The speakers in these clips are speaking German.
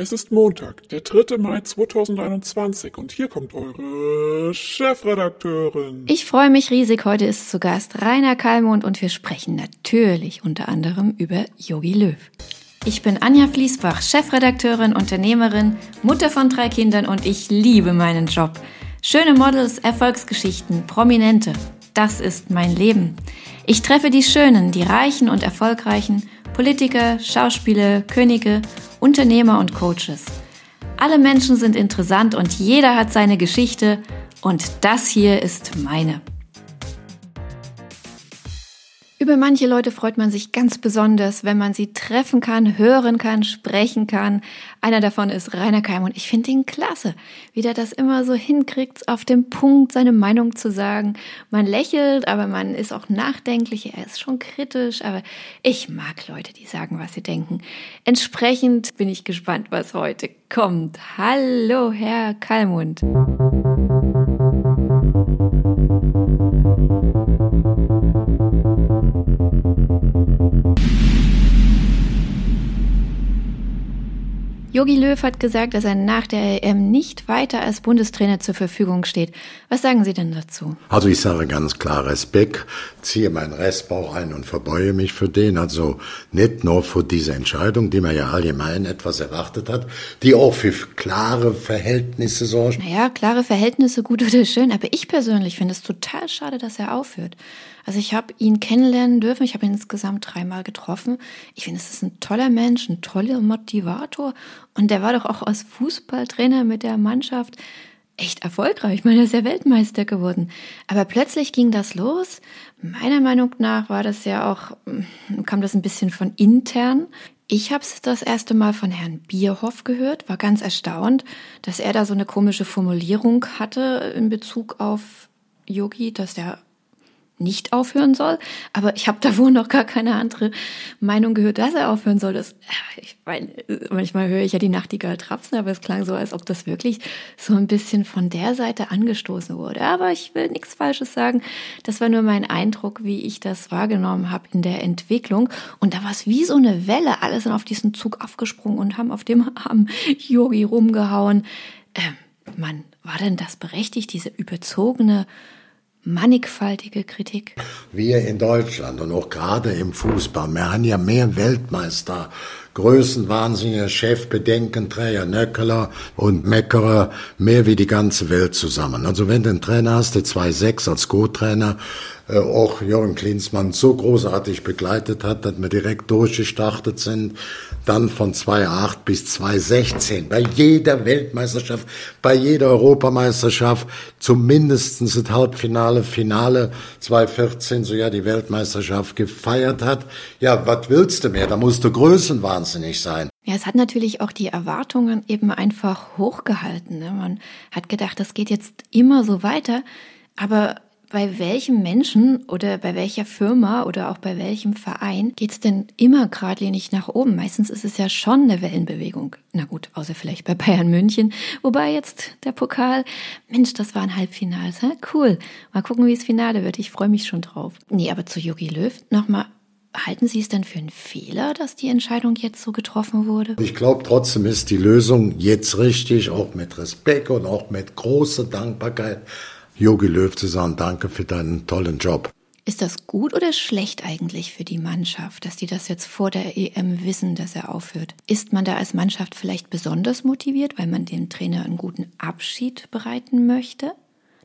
Es ist Montag, der 3. Mai 2021 und hier kommt eure Chefredakteurin. Ich freue mich riesig. Heute ist zu Gast Rainer Kallmund und wir sprechen natürlich unter anderem über Yogi Löw. Ich bin Anja Fließbach, Chefredakteurin, Unternehmerin, Mutter von drei Kindern und ich liebe meinen Job. Schöne Models, Erfolgsgeschichten, Prominente. Das ist mein Leben. Ich treffe die Schönen, die Reichen und Erfolgreichen, Politiker, Schauspieler, Könige, Unternehmer und Coaches. Alle Menschen sind interessant und jeder hat seine Geschichte und das hier ist meine. Über manche Leute freut man sich ganz besonders, wenn man sie treffen kann, hören kann, sprechen kann. Einer davon ist Rainer Keim und ich finde ihn klasse, wie der das immer so hinkriegt, auf dem Punkt seine Meinung zu sagen. Man lächelt, aber man ist auch nachdenklich, er ist schon kritisch, aber ich mag Leute, die sagen, was sie denken. Entsprechend bin ich gespannt, was heute kommt. Hallo, Herr Kalmund. Jogi Löw hat gesagt, dass er nach der EM nicht weiter als Bundestrainer zur Verfügung steht. Was sagen Sie denn dazu? Also ich sage ganz klar Respekt, ziehe meinen Restbauch ein und verbeue mich für den. Also nicht nur für diese Entscheidung, die man ja allgemein etwas erwartet hat, die auch für klare Verhältnisse sorgt. Naja, klare Verhältnisse, gut oder schön. Aber ich persönlich finde es total schade, dass er aufhört. Also ich habe ihn kennenlernen dürfen. Ich habe ihn insgesamt dreimal getroffen. Ich finde, es ist ein toller Mensch, ein toller Motivator. Und der war doch auch als Fußballtrainer mit der Mannschaft echt erfolgreich. Ich meine, er ist ja Weltmeister geworden. Aber plötzlich ging das los. Meiner Meinung nach war das ja auch, hm, kam das ein bisschen von intern. Ich habe es das erste Mal von Herrn Bierhoff gehört, war ganz erstaunt, dass er da so eine komische Formulierung hatte in Bezug auf Yogi, dass der nicht aufhören soll. Aber ich habe da wohl noch gar keine andere Meinung gehört, dass er aufhören soll. Das, ich meine, manchmal höre ich ja die Nachtigall trapsen, aber es klang so, als ob das wirklich so ein bisschen von der Seite angestoßen wurde. Aber ich will nichts Falsches sagen. Das war nur mein Eindruck, wie ich das wahrgenommen habe in der Entwicklung. Und da war es wie so eine Welle. Alle sind auf diesen Zug aufgesprungen und haben auf dem Arm Yogi rumgehauen. Ähm, Mann, war denn das berechtigt, diese überzogene mannigfaltige Kritik. Wir in Deutschland und auch gerade im Fußball, wir haben ja mehr Weltmeister, Größenwahnsinnige Chef, Bedenkenträger, Nöckeler und Meckerer, mehr wie die ganze Welt zusammen. Also wenn du einen Trainer hast, der 2-6 als Co-Trainer, äh, auch Jürgen Klinsmann so großartig begleitet hat, dass wir direkt durchgestartet sind. Dann von 2008 bis 2016 bei jeder Weltmeisterschaft, bei jeder Europameisterschaft, zumindest das Halbfinale, Finale 2014, so ja die Weltmeisterschaft gefeiert hat. Ja, was willst du mehr? Da musst du größenwahnsinnig sein. Ja, es hat natürlich auch die Erwartungen eben einfach hochgehalten. Ne? Man hat gedacht, das geht jetzt immer so weiter. Aber bei welchem Menschen oder bei welcher Firma oder auch bei welchem Verein geht's denn immer geradlinig nach oben? Meistens ist es ja schon eine Wellenbewegung. Na gut, außer vielleicht bei Bayern München. Wobei jetzt der Pokal, Mensch, das war ein Halbfinals. Hä? Cool. Mal gucken, wie es Finale wird. Ich freue mich schon drauf. Nee, aber zu Jogi Löw nochmal. Halten Sie es denn für einen Fehler, dass die Entscheidung jetzt so getroffen wurde? Ich glaube, trotzdem ist die Lösung jetzt richtig, auch mit Respekt und auch mit großer Dankbarkeit Jogi Löw zu sagen, danke für deinen tollen Job. Ist das gut oder schlecht eigentlich für die Mannschaft, dass die das jetzt vor der EM wissen, dass er aufhört? Ist man da als Mannschaft vielleicht besonders motiviert, weil man dem Trainer einen guten Abschied bereiten möchte?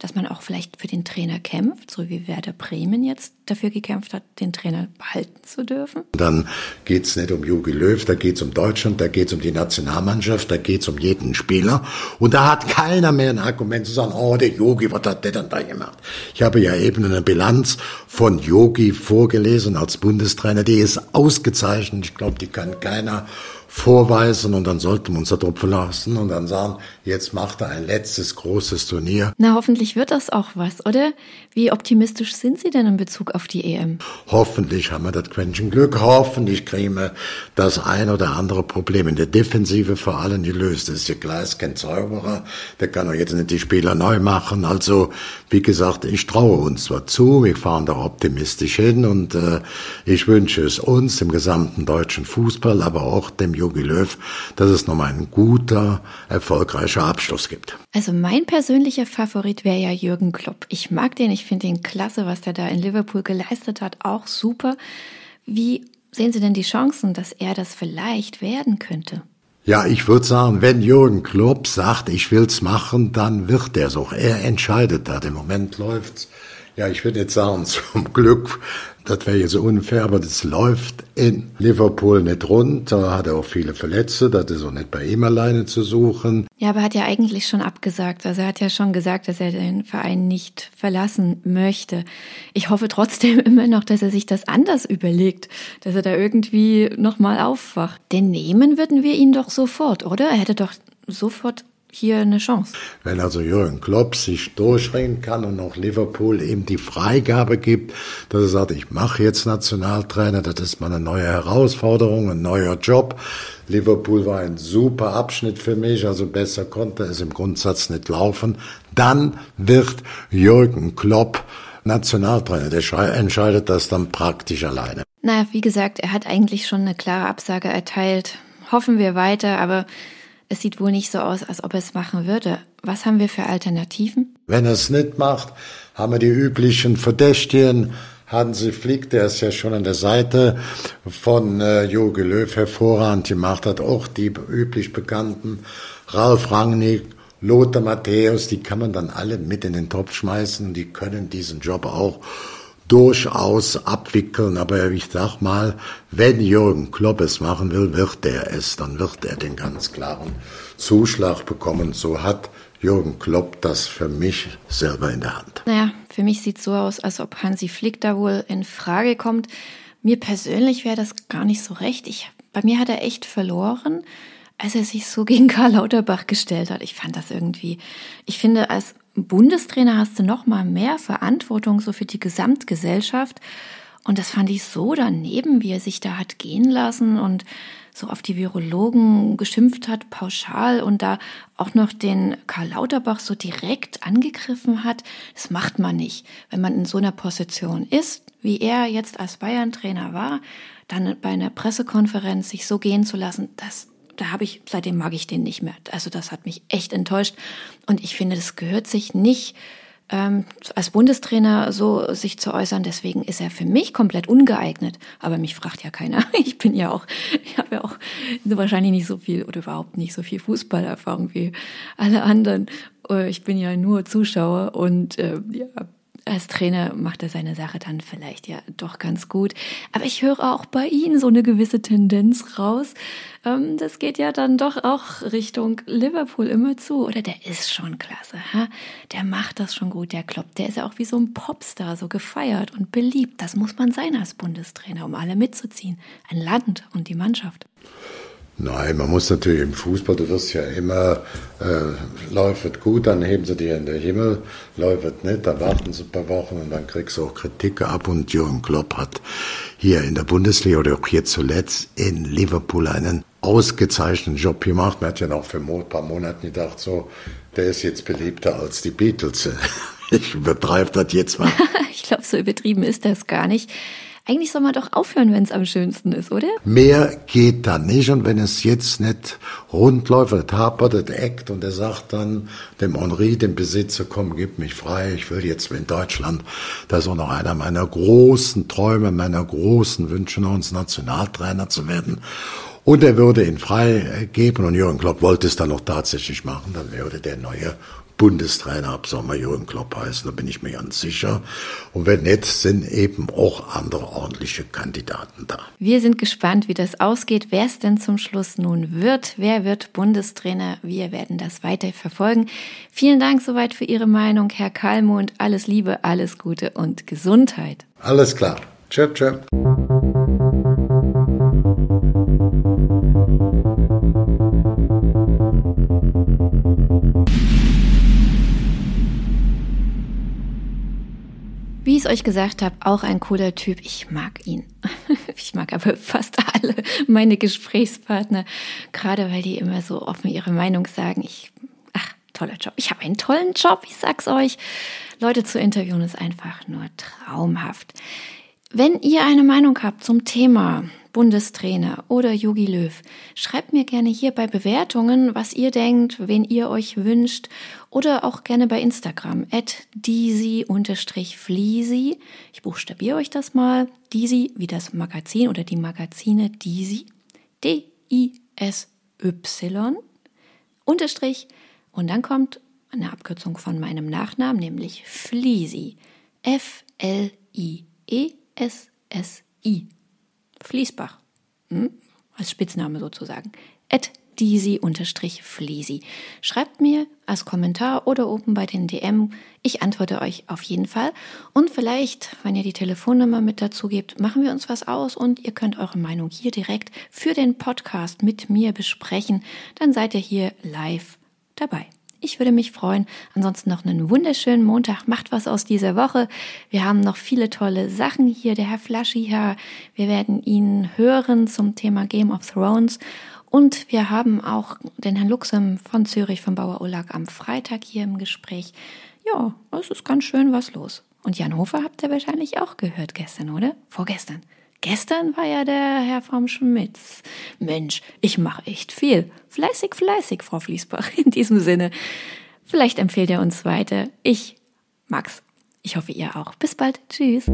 Dass man auch vielleicht für den Trainer kämpft, so wie Werder Bremen jetzt dafür gekämpft hat, den Trainer behalten zu dürfen? Dann geht es nicht um Jogi Löw, da geht es um Deutschland, da geht es um die Nationalmannschaft, da geht es um jeden Spieler. Und da hat keiner mehr ein Argument zu sagen, oh, der Yogi, was hat der dann da gemacht? Ich habe ja eben eine Bilanz von Yogi vorgelesen als Bundestrainer, die ist ausgezeichnet. Ich glaube, die kann keiner vorweisen und dann sollten wir uns darauf verlassen und dann sagen, jetzt macht er ein letztes großes Turnier. Na, hoffentlich wird das auch was, oder? Wie optimistisch sind Sie denn in Bezug auf die EM? Hoffentlich haben wir das Quäntchen Glück, hoffentlich kriegen wir das ein oder andere Problem in der Defensive vor allem gelöst. Das ist ja klar, ist kein Zauberer, der kann doch jetzt nicht die Spieler neu machen. Also, wie gesagt, ich traue uns zwar zu, wir fahren da optimistisch hin und äh, ich wünsche es uns, dem gesamten deutschen Fußball, aber auch dem Jogi Löw, dass es nochmal ein guter, erfolgreicher Abschluss gibt. Also mein persönlicher Favorit wäre ja Jürgen Klopp. Ich mag den, ich finde den klasse, was der da in Liverpool geleistet hat, auch super. Wie sehen Sie denn die Chancen, dass er das vielleicht werden könnte? Ja, ich würde sagen, wenn Jürgen Klopp sagt, ich will's machen, dann wird er so. Er entscheidet da. Im Moment läuft's ja, ich würde jetzt sagen, zum Glück, das wäre jetzt unfair, aber das läuft in Liverpool nicht rund. Da hat er auch viele Verletzte, das ist auch nicht bei ihm alleine zu suchen. Ja, aber er hat ja eigentlich schon abgesagt. Also er hat ja schon gesagt, dass er den Verein nicht verlassen möchte. Ich hoffe trotzdem immer noch, dass er sich das anders überlegt, dass er da irgendwie nochmal aufwacht. Denn nehmen würden wir ihn doch sofort, oder? Er hätte doch sofort hier eine Chance. Wenn also Jürgen Klopp sich durchringen kann und auch Liverpool ihm die Freigabe gibt, dass er sagt, ich mache jetzt Nationaltrainer, das ist mal eine neue Herausforderung, ein neuer Job. Liverpool war ein super Abschnitt für mich, also besser konnte es im Grundsatz nicht laufen. Dann wird Jürgen Klopp Nationaltrainer. Der entscheidet das dann praktisch alleine. Naja, wie gesagt, er hat eigentlich schon eine klare Absage erteilt. Hoffen wir weiter, aber es sieht wohl nicht so aus, als ob er es machen würde. Was haben wir für Alternativen? Wenn er es nicht macht, haben wir die üblichen Verdächtigen. Hansi Flick, der ist ja schon an der Seite von äh, Jogi Löw hervorragend gemacht hat, auch die üblich bekannten Ralf Rangnick, Lothar Matthäus, die kann man dann alle mit in den Topf schmeißen, die können diesen Job auch durchaus abwickeln. Aber ich sag mal, wenn Jürgen Klopp es machen will, wird er es. Dann wird er den ganz klaren Zuschlag bekommen. So hat Jürgen Klopp das für mich selber in der Hand. Naja, für mich sieht so aus, als ob Hansi Flick da wohl in Frage kommt. Mir persönlich wäre das gar nicht so recht. Ich, bei mir hat er echt verloren, als er sich so gegen Karl Lauterbach gestellt hat. Ich fand das irgendwie, ich finde, als Bundestrainer hast du noch mal mehr Verantwortung so für die Gesamtgesellschaft. Und das fand ich so daneben, wie er sich da hat gehen lassen und so auf die Virologen geschimpft hat, pauschal und da auch noch den Karl Lauterbach so direkt angegriffen hat. Das macht man nicht. Wenn man in so einer Position ist, wie er jetzt als Bayern-Trainer war, dann bei einer Pressekonferenz sich so gehen zu lassen, das da habe ich, seitdem mag ich den nicht mehr. Also das hat mich echt enttäuscht. Und ich finde, das gehört sich nicht ähm, als Bundestrainer so sich zu äußern. Deswegen ist er für mich komplett ungeeignet. Aber mich fragt ja keiner. Ich bin ja auch, ich habe ja auch wahrscheinlich nicht so viel oder überhaupt nicht so viel Fußballerfahrung wie alle anderen. Äh, ich bin ja nur Zuschauer und äh, ja, als Trainer macht er seine Sache dann vielleicht ja doch ganz gut. Aber ich höre auch bei Ihnen so eine gewisse Tendenz raus. Ähm, das geht ja dann doch auch Richtung Liverpool immer zu. Oder der ist schon klasse. Ha? Der macht das schon gut, der Klopp. Der ist ja auch wie so ein Popstar, so gefeiert und beliebt. Das muss man sein als Bundestrainer, um alle mitzuziehen. Ein Land und die Mannschaft. Nein, man muss natürlich im Fußball, du wirst ja immer, äh, läuft gut, dann heben sie dir in den Himmel, läuft nicht, dann warten sie ein paar Wochen und dann kriegst du auch Kritik ab und Jürgen Klopp hat hier in der Bundesliga oder auch hier zuletzt in Liverpool einen ausgezeichneten Job gemacht. Man hat ja noch für ein paar Monate gedacht, so, der ist jetzt beliebter als die Beatles. Ich übertreibe das jetzt mal. ich glaube, so übertrieben ist das gar nicht. Eigentlich soll man doch aufhören, wenn es am schönsten ist, oder? Mehr geht da nicht. Und wenn es jetzt nicht rund läuft, das hapert, das eckt und er sagt dann dem Henri, dem Besitzer, komm, gib mich frei, ich will jetzt in Deutschland. Das ist auch noch einer meiner großen Träume, meiner großen Wünsche, noch uns Nationaltrainer zu werden. Und er würde ihn freigeben und Jürgen Klopp wollte es dann auch tatsächlich machen, dann würde der neue Bundestrainer ab Sommer Jürgen Klopp heißen, da bin ich mir ganz sicher. Und wenn nicht, sind eben auch andere ordentliche Kandidaten da. Wir sind gespannt, wie das ausgeht, wer es denn zum Schluss nun wird. Wer wird Bundestrainer? Wir werden das weiter verfolgen. Vielen Dank soweit für Ihre Meinung, Herr Kalmund. Alles Liebe, alles Gute und Gesundheit. Alles klar. Tschö, tschö. Ich es euch gesagt habe, auch ein cooler Typ. Ich mag ihn. Ich mag aber fast alle meine Gesprächspartner, gerade weil die immer so offen ihre Meinung sagen. Ich, ach, toller Job. Ich habe einen tollen Job, ich sag's euch. Leute zu interviewen ist einfach nur traumhaft. Wenn ihr eine Meinung habt zum Thema, Bundestrainer oder Yogi Löw. Schreibt mir gerne hier bei Bewertungen, was ihr denkt, wen ihr euch wünscht oder auch gerne bei Instagram at disi-fleasy. Ich buchstabiere euch das mal. Disi wie das Magazin oder die Magazine Disi. D-I-S-Y unterstrich und dann kommt eine Abkürzung von meinem Nachnamen, nämlich Fleasy. F-L-I-E-S-S-I. Fließbach. Hm? Als Spitzname sozusagen. At Disi-Fleasy. Schreibt mir als Kommentar oder oben bei den DM. Ich antworte euch auf jeden Fall. Und vielleicht, wenn ihr die Telefonnummer mit dazu gebt, machen wir uns was aus und ihr könnt eure Meinung hier direkt für den Podcast mit mir besprechen. Dann seid ihr hier live dabei. Ich würde mich freuen. Ansonsten noch einen wunderschönen Montag. Macht was aus dieser Woche. Wir haben noch viele tolle Sachen hier. Der Herr Flaschi hier. Wir werden ihn hören zum Thema Game of Thrones. Und wir haben auch den Herrn Luxem von Zürich vom Bauer Ulag am Freitag hier im Gespräch. Ja, es ist ganz schön was los. Und Jan Hofer habt ihr wahrscheinlich auch gehört gestern, oder? Vorgestern. Gestern war ja der Herr vom Schmitz. Mensch, ich mache echt viel. Fleißig, fleißig, Frau Fließbach. In diesem Sinne, vielleicht empfehlt er uns weiter. Ich mag's. Ich hoffe, ihr auch. Bis bald. Tschüss.